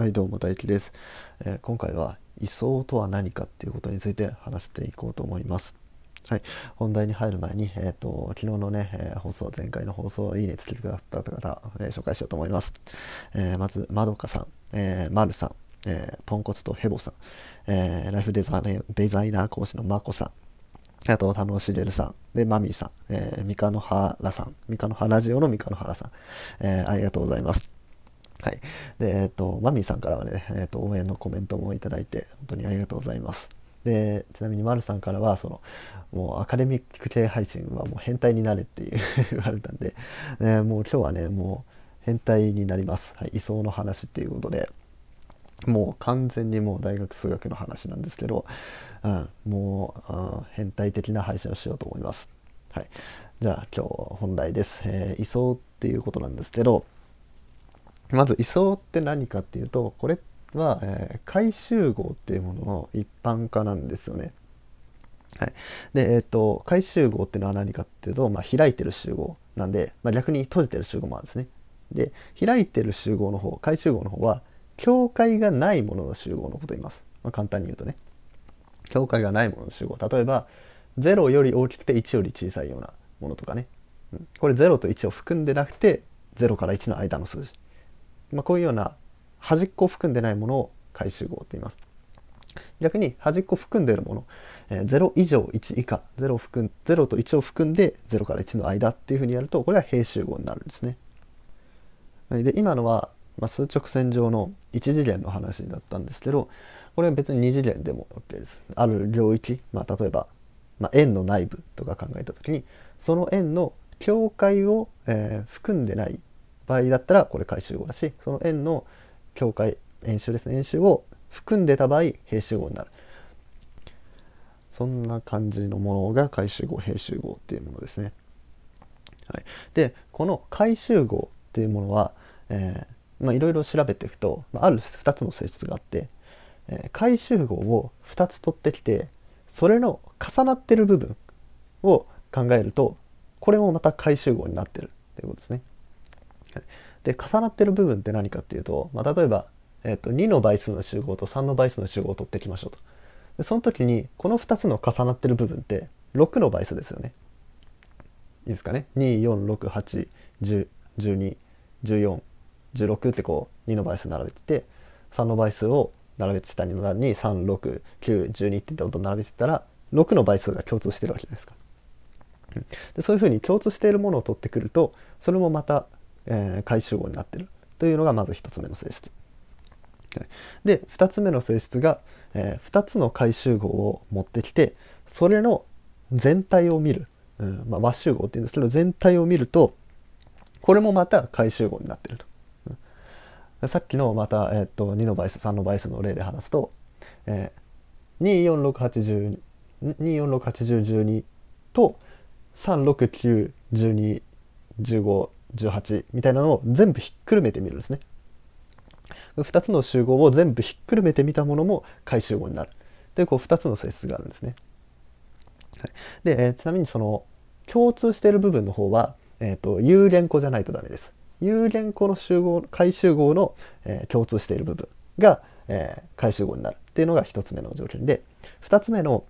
はいどうも大輝です、えー、今回は位相とは何かっていうことについて話していこうと思います。はい。本題に入る前に、えーと、昨日のね、えー、放送前回の放送いいねつけてくださった方、えー、紹介しようと思います、えまずまどかさん、えー、まるさん、えポンコツとヘボさん、えライフデザデザイナー講師のまこさん。あと、田野しげるさん、で、マミーさん、えー、三日野原さん、三日野原ラジオの三日野原さん、えー、ありがとうございます。はい。で、えっ、ー、と、マミーさんからはね、えっ、ー、と、応援のコメントもいただいて、本当にありがとうございます。で、ちなみに丸さんからは、その、もうアカデミック系配信はもう変態になれっていう言われたんで、ね、もう今日はね、もう変態になります。はい。位相の話っていうことで、もう完全にもう大学数学の話なんですけど、うん、もう、うん、変態的な配信をしようと思います。はい。じゃあ今日本題です。えー、位相っていうことなんですけど、まず位相って何かっていうとこれは、えー、回集合っていうものの一般化なんですよね。はい、で、えーと、回集合っていうのは何かっていうと、まあ、開いてる集合なんで、まあ、逆に閉じてる集合もあるんですね。で開いてる集合の方回集合の方は境界がないものの集合のことを言います。まあ、簡単に言うとね。境界がないものの集合。例えば0より大きくて1より小さいようなものとかね。うん、これ0と1を含んでなくて0から1の間の数字。まあ、こういうような端っこを含んでないものを回集合と言います。逆に端っこ含んでいるもの、えー、0以上1以下 0, 含ん0と1を含んで0から1の間っていうふうにやるとこれは平集合になるんですね。で今のは、まあ、数直線上の1次元の話だったんですけどこれは別に2次元でも OK です。ある領域、まあ、例えば、まあ、円の内部とか考えた時にその円の境界を、えー、含んでない場合だったらこれ回集合だしその円の境界円周ですね。円周を含んでた場合平集合になる。そんな感じのものが回集合平集合っていうものですね、はい、でこの回集合っていうものは、いろいろ調べていくと、まあ、ある2つの性質があって、えー、回集合を2つ取ってきてそれの重なってる部分を考えるとこれもまた回集合になってるっていうことですね。で重なってる部分って何かっていうと、まあ、例えば、えー、と2の倍数の集合と3の倍数の集合を取っていきましょうと。でその時にこの2つの重なってる部分って6の倍数ですよね。いいですかね？24681012141ってこう2の倍数並べてて3の倍数を並べて下にの段に36912ってどんどん並べてたら6の倍数が共通してるわけじゃないですか。でそういうふうに共通しているものを取ってくるとそれもまたえー、回集合になってる。というのがまず1つ目の性質。で2つ目の性質が、えー、2つの回集合を持ってきてそれの全体を見る、うん。まあ、和集合っていうんですけど全体を見るとこれもまた回集合になってると。さっきのまた、えー、っと2の倍数3の倍数の例で話すと、えー、2468012と3691215 18みたいなのを全部ひっくるめてみるんですね。2つの集合を全部ひっくるめてみたものも回集合になる。でこう2つの性質があるんですね。はい、で、えー、ちなみにその共通している部分の方は、えーと、有限個じゃないとダメです。有限個の集合回集合の、えー、共通している部分が、えー、回集合になるっていうのが1つ目の条件で2つ目の、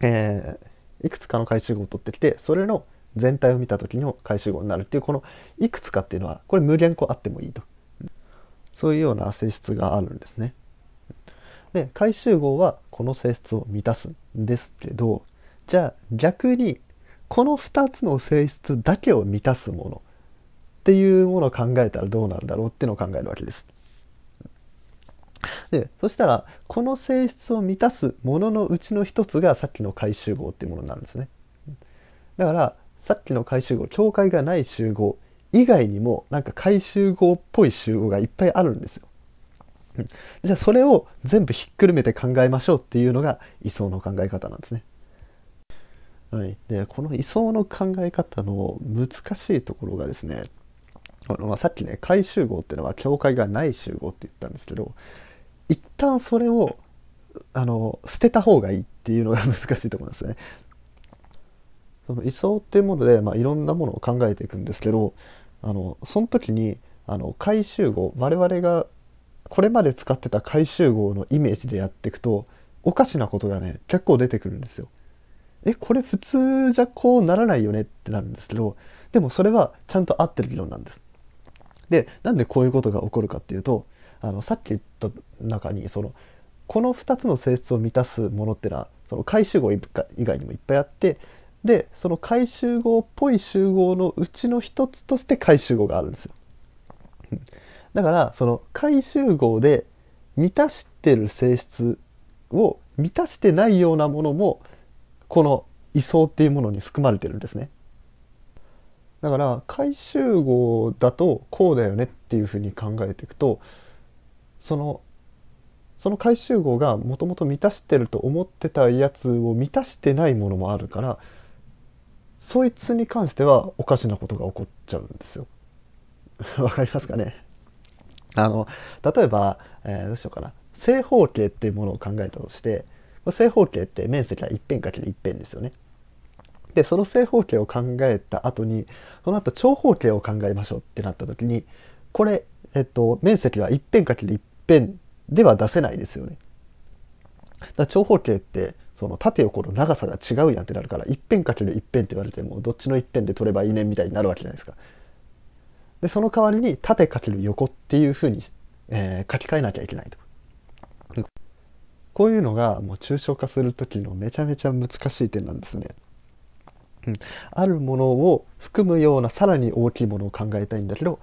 えー、いくつかの回集合を取ってきてそれの全体を見た時の回集合になるっていうこのいくつかっていうのはこれ無限個あってもいいとそういうような性質があるんですね。で回集合はこの性質を満たすんですけどじゃあ逆にこの2つの性質だけを満たすものっていうものを考えたらどうなるだろうっていうのを考えるわけです。でそしたらこの性質を満たすもののうちの一つがさっきの回集合っていうものになるんですね。だからさっきの回集合境界がない集合以外にもなんか回集合っぽい集合がいっぱいあるんですよ。うん、じゃあそれを全部ひっくるめて考えましょうっていうのが位相の考え方なんですね。はい、でこの位相の考え方の難しいところがですねあの、まあ、さっきね回集合っていうのは境界がない集合って言ったんですけど一旦それをあの捨てた方がいいっていうのが 難しいところなんですね。その位相っていうもので、まあ、いろんなものを考えていくんですけどあのその時にあの回集合我々がこれまで使ってた回集合のイメージでやっていくとおかしなことがね結構出てくるんですよ。えこれ普通じゃこうならないよねってなるんですけどでもそれはちゃんと合ってる理論なんです。でなんでこういうことが起こるかっていうとあのさっき言った中にそのこの2つの性質を満たすものってのはその回集合以外にもいっぱいあってでその回集合っぽい集合のうちの一つとして回集合があるんですよ。だからその回集合で満たしてる性質を満たしてないようなものもこの位相っていうものに含まれてるんですね。だから回集合だとこうだよねっていうふうに考えていくとそのその回集合がもともと満たしてると思ってたやつを満たしてないものもあるからそいつに関してはおかしなことが起こっちゃうんですよ。わかりますかね？あの例えば、えー、どうしようかな正方形っていうものを考えたとして正方形って面積は一辺かける一辺ですよね。でその正方形を考えた後にその後長方形を考えましょうってなった時にこれ、えっと、面積は一辺かける一辺では出せないですよね。だ長方形ってその縦横の長さが違うやんってなるから一辺かける一辺って言われてもどっちの一辺で取ればいいねみたいになるわけじゃないですか。でその代わりに縦かける横っていうふうに、えー、書き換えなきゃいけないと。こういうのがもう抽象化する時のめちゃめちゃ難しい点なんですね。うん、あるものを含むようなさらに大きいものを考えたいんだけど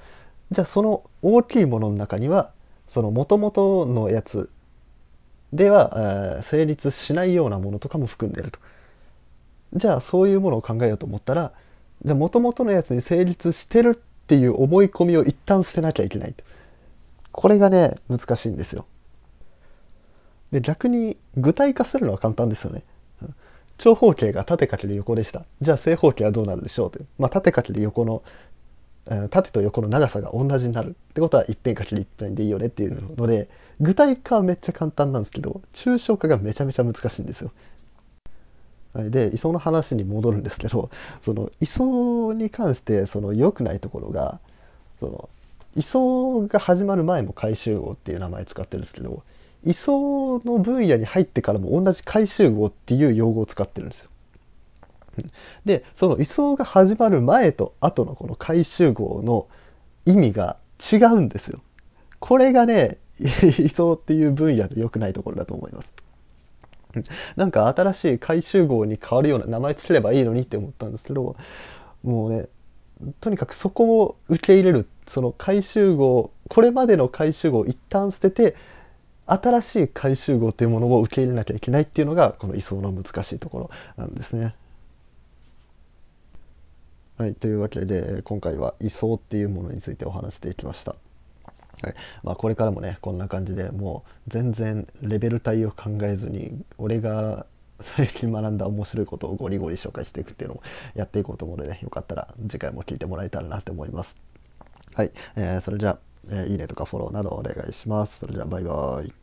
じゃあその大きいものの中にはその元々のやつでは、成立しないようなものとかも含んでると。じゃあそういうものを考えようと思ったらじゃあ元々のやつに成立してるっていう思い込みを一旦捨てなきゃいけないと。これがね難しいんですよ。で逆に具体化するのは簡単ですよね。長方形が縦かける横でした。じゃあ正方形はどうなるでしょうという。まあ、縦かける横の、縦と横の長さが同じになるってことは一辺かける一辺でいいよねっていうので具体化はめっちゃ簡単なんですけど抽象化がめちゃめちゃ難しいんですよ。で位相の話に戻るんですけど その位相に関してその良くないところがその位相が始まる前も回集合っていう名前使ってるんですけど位相の分野に入ってからも同じ回集合っていう用語を使ってるんですよ。でその位相が始まる前と後のこの回集合の意味が違うんですよ。これがね 位相っていう分野の良くないところだと思います。なんか新しい回集合に変わるような名前つければいいのにって思ったんですけどもうねとにかくそこを受け入れるその回集合これまでの回集合を一旦捨てて新しい回集合というものを受け入れなきゃいけないっていうのがこの位相の難しいところなんですね。はい、というわけで今回は位相っていうものについてお話していきました。はいまあ、これからもねこんな感じでもう全然レベル帯を考えずに俺が 最近学んだ面白いことをゴリゴリ紹介していくっていうのもやっていこうと思うのでよかったら次回も聞いてもらえたらなと思います。はい、えー、それじゃあ、えー、いいねとかフォローなどお願いします。それじゃあバイバーイ。